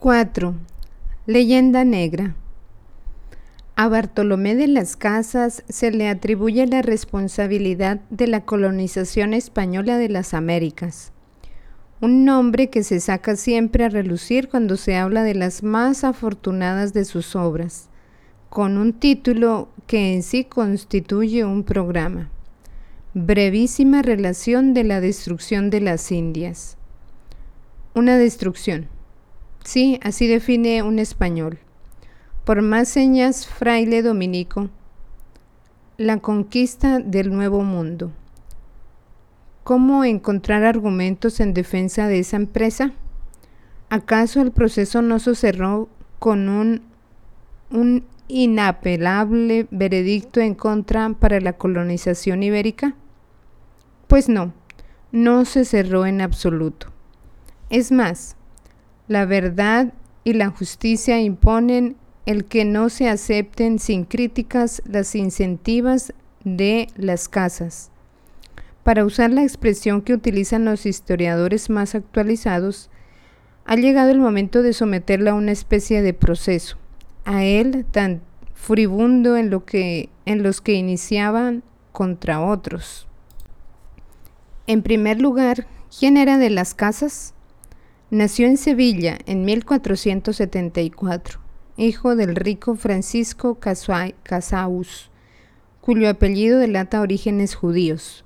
4. Leyenda negra. A Bartolomé de las Casas se le atribuye la responsabilidad de la colonización española de las Américas, un nombre que se saca siempre a relucir cuando se habla de las más afortunadas de sus obras, con un título que en sí constituye un programa. Brevísima relación de la destrucción de las Indias. Una destrucción Sí, así define un español. Por más señas, fraile dominico, la conquista del nuevo mundo. ¿Cómo encontrar argumentos en defensa de esa empresa? ¿Acaso el proceso no se cerró con un, un inapelable veredicto en contra para la colonización ibérica? Pues no, no se cerró en absoluto. Es más, la verdad y la justicia imponen el que no se acepten sin críticas las incentivas de las casas. Para usar la expresión que utilizan los historiadores más actualizados, ha llegado el momento de someterla a una especie de proceso, a él tan furibundo en, lo que, en los que iniciaban contra otros. En primer lugar, ¿quién era de las casas? Nació en Sevilla en 1474, hijo del rico Francisco Casaus, cuyo apellido delata orígenes judíos.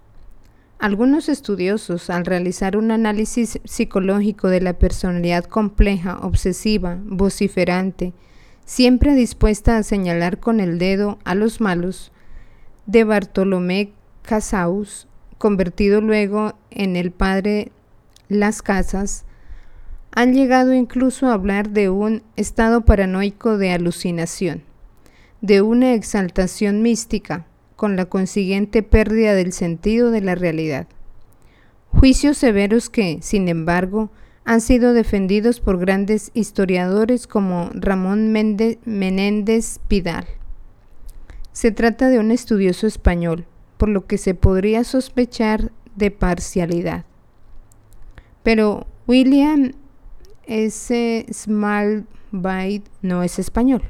Algunos estudiosos, al realizar un análisis psicológico de la personalidad compleja, obsesiva, vociferante, siempre dispuesta a señalar con el dedo a los malos, de Bartolomé Casaus, convertido luego en el padre Las Casas, han llegado incluso a hablar de un estado paranoico de alucinación, de una exaltación mística, con la consiguiente pérdida del sentido de la realidad. Juicios severos que, sin embargo, han sido defendidos por grandes historiadores como Ramón Menéndez Pidal. Se trata de un estudioso español, por lo que se podría sospechar de parcialidad. Pero William ese Small no es español,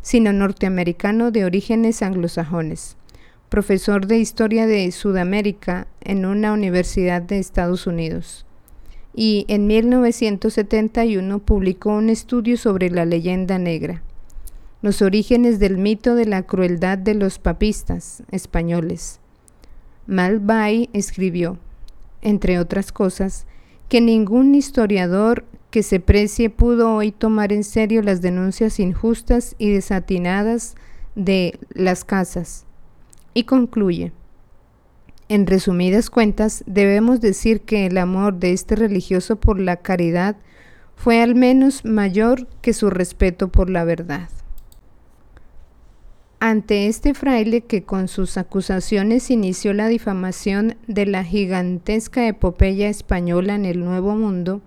sino norteamericano de orígenes anglosajones, profesor de historia de Sudamérica en una universidad de Estados Unidos. Y en 1971 publicó un estudio sobre la leyenda negra, los orígenes del mito de la crueldad de los papistas españoles. Malbay escribió, entre otras cosas, que ningún historiador que se precie pudo hoy tomar en serio las denuncias injustas y desatinadas de las casas. Y concluye. En resumidas cuentas, debemos decir que el amor de este religioso por la caridad fue al menos mayor que su respeto por la verdad. Ante este fraile que con sus acusaciones inició la difamación de la gigantesca epopeya española en el Nuevo Mundo,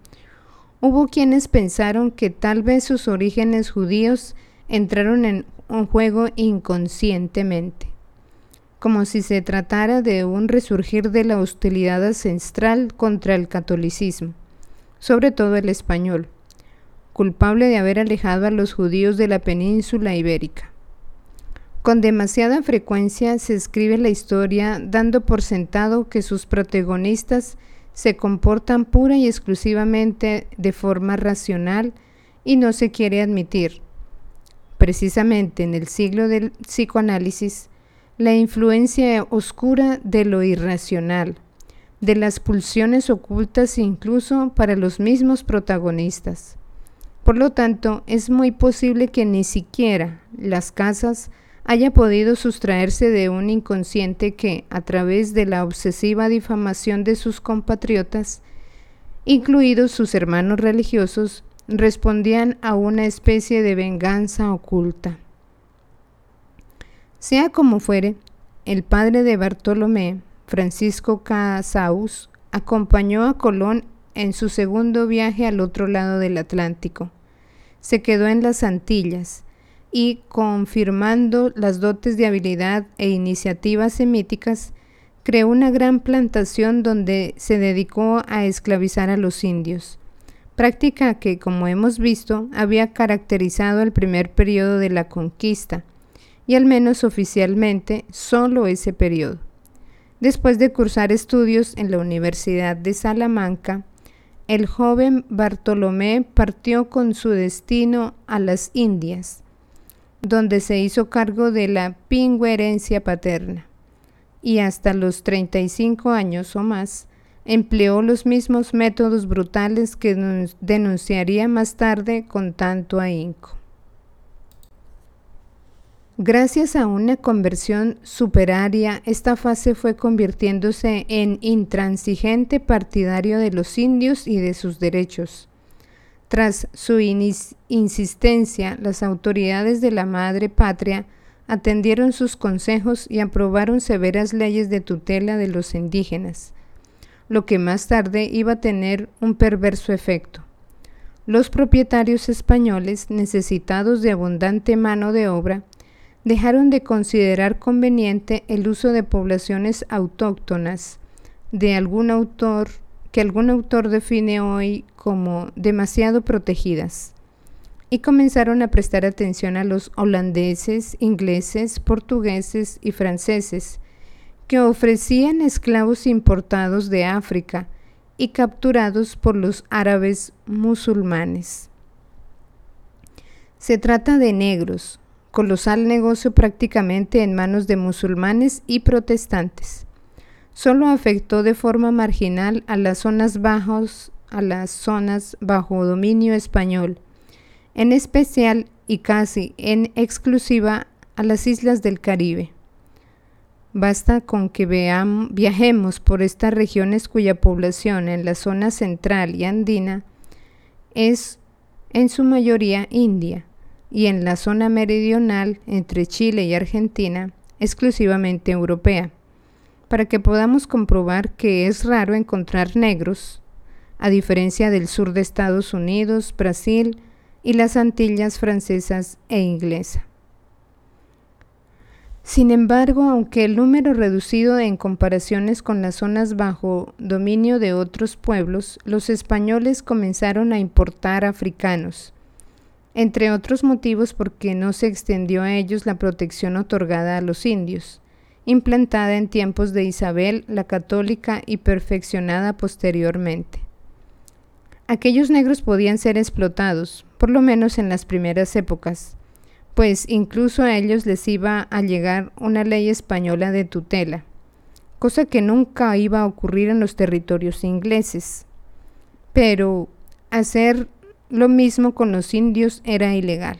Hubo quienes pensaron que tal vez sus orígenes judíos entraron en un juego inconscientemente, como si se tratara de un resurgir de la hostilidad ancestral contra el catolicismo, sobre todo el español, culpable de haber alejado a los judíos de la península ibérica. Con demasiada frecuencia se escribe la historia dando por sentado que sus protagonistas se comportan pura y exclusivamente de forma racional y no se quiere admitir. Precisamente en el siglo del psicoanálisis, la influencia oscura de lo irracional, de las pulsiones ocultas incluso para los mismos protagonistas. Por lo tanto, es muy posible que ni siquiera las casas haya podido sustraerse de un inconsciente que, a través de la obsesiva difamación de sus compatriotas, incluidos sus hermanos religiosos, respondían a una especie de venganza oculta. Sea como fuere, el padre de Bartolomé, Francisco Casaus, acompañó a Colón en su segundo viaje al otro lado del Atlántico. Se quedó en las Antillas, y confirmando las dotes de habilidad e iniciativas semíticas, creó una gran plantación donde se dedicó a esclavizar a los indios, práctica que, como hemos visto, había caracterizado el primer periodo de la conquista, y al menos oficialmente solo ese periodo. Después de cursar estudios en la Universidad de Salamanca, el joven Bartolomé partió con su destino a las Indias, donde se hizo cargo de la pingüerencia paterna, y hasta los 35 años o más empleó los mismos métodos brutales que denunciaría más tarde con tanto ahínco. Gracias a una conversión superaria, esta fase fue convirtiéndose en intransigente partidario de los indios y de sus derechos. Tras su insistencia, las autoridades de la madre patria atendieron sus consejos y aprobaron severas leyes de tutela de los indígenas, lo que más tarde iba a tener un perverso efecto. Los propietarios españoles, necesitados de abundante mano de obra, dejaron de considerar conveniente el uso de poblaciones autóctonas de algún autor que algún autor define hoy como demasiado protegidas y comenzaron a prestar atención a los holandeses, ingleses, portugueses y franceses que ofrecían esclavos importados de África y capturados por los árabes musulmanes. Se trata de negros, colosal negocio prácticamente en manos de musulmanes y protestantes. Solo afectó de forma marginal a las zonas bajos, a las zonas bajo dominio español, en especial y casi en exclusiva a las islas del Caribe. Basta con que veamos, viajemos por estas regiones cuya población en la zona central y andina es en su mayoría india, y en la zona meridional entre Chile y Argentina exclusivamente europea, para que podamos comprobar que es raro encontrar negros, a diferencia del sur de Estados Unidos, Brasil y las Antillas francesas e inglesa. Sin embargo, aunque el número reducido en comparaciones con las zonas bajo dominio de otros pueblos, los españoles comenzaron a importar africanos, entre otros motivos porque no se extendió a ellos la protección otorgada a los indios, implantada en tiempos de Isabel la católica y perfeccionada posteriormente. Aquellos negros podían ser explotados, por lo menos en las primeras épocas, pues incluso a ellos les iba a llegar una ley española de tutela, cosa que nunca iba a ocurrir en los territorios ingleses. Pero hacer lo mismo con los indios era ilegal.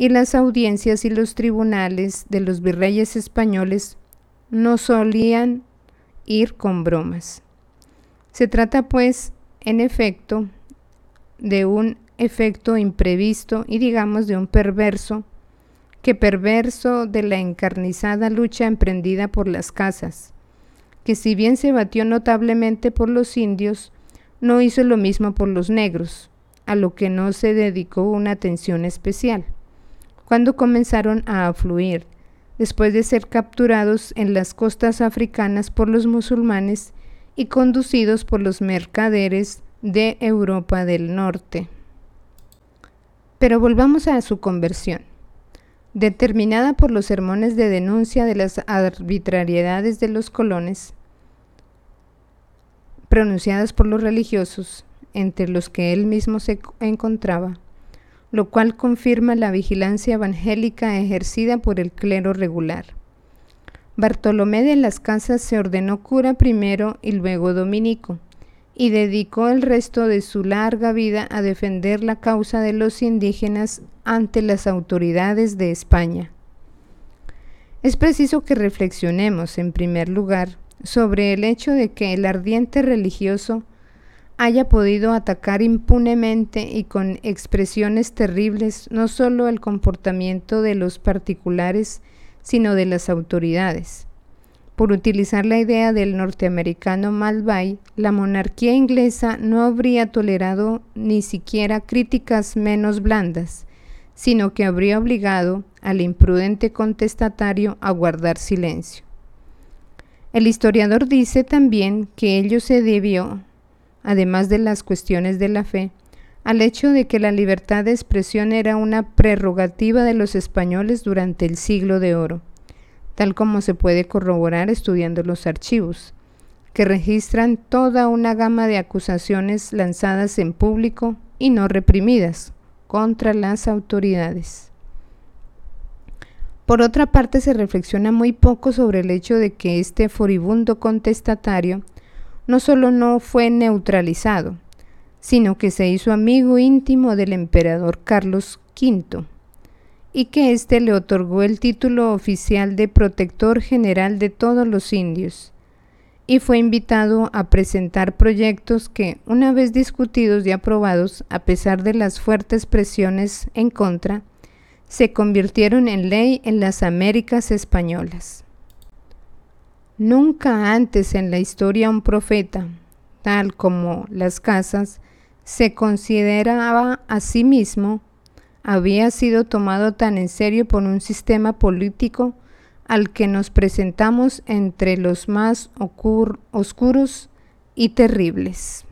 Y las audiencias y los tribunales de los virreyes españoles no solían ir con bromas. Se trata pues, en efecto, de un efecto imprevisto y digamos de un perverso, que perverso de la encarnizada lucha emprendida por las casas, que si bien se batió notablemente por los indios, no hizo lo mismo por los negros, a lo que no se dedicó una atención especial. Cuando comenzaron a afluir, después de ser capturados en las costas africanas por los musulmanes y conducidos por los mercaderes de Europa del Norte. Pero volvamos a su conversión. Determinada por los sermones de denuncia de las arbitrariedades de los colones, pronunciadas por los religiosos, entre los que él mismo se encontraba, lo cual confirma la vigilancia evangélica ejercida por el clero regular. Bartolomé de las Casas se ordenó cura primero y luego dominico, y dedicó el resto de su larga vida a defender la causa de los indígenas ante las autoridades de España. Es preciso que reflexionemos, en primer lugar, sobre el hecho de que el ardiente religioso haya podido atacar impunemente y con expresiones terribles no solo el comportamiento de los particulares, sino de las autoridades. Por utilizar la idea del norteamericano Malvay, la monarquía inglesa no habría tolerado ni siquiera críticas menos blandas, sino que habría obligado al imprudente contestatario a guardar silencio. El historiador dice también que ello se debió además de las cuestiones de la fe, al hecho de que la libertad de expresión era una prerrogativa de los españoles durante el siglo de oro, tal como se puede corroborar estudiando los archivos, que registran toda una gama de acusaciones lanzadas en público y no reprimidas contra las autoridades. Por otra parte, se reflexiona muy poco sobre el hecho de que este furibundo contestatario no solo no fue neutralizado, sino que se hizo amigo íntimo del emperador Carlos V, y que éste le otorgó el título oficial de protector general de todos los indios, y fue invitado a presentar proyectos que, una vez discutidos y aprobados, a pesar de las fuertes presiones en contra, se convirtieron en ley en las Américas españolas. Nunca antes en la historia un profeta, tal como las casas, se consideraba a sí mismo, había sido tomado tan en serio por un sistema político al que nos presentamos entre los más oscuros y terribles.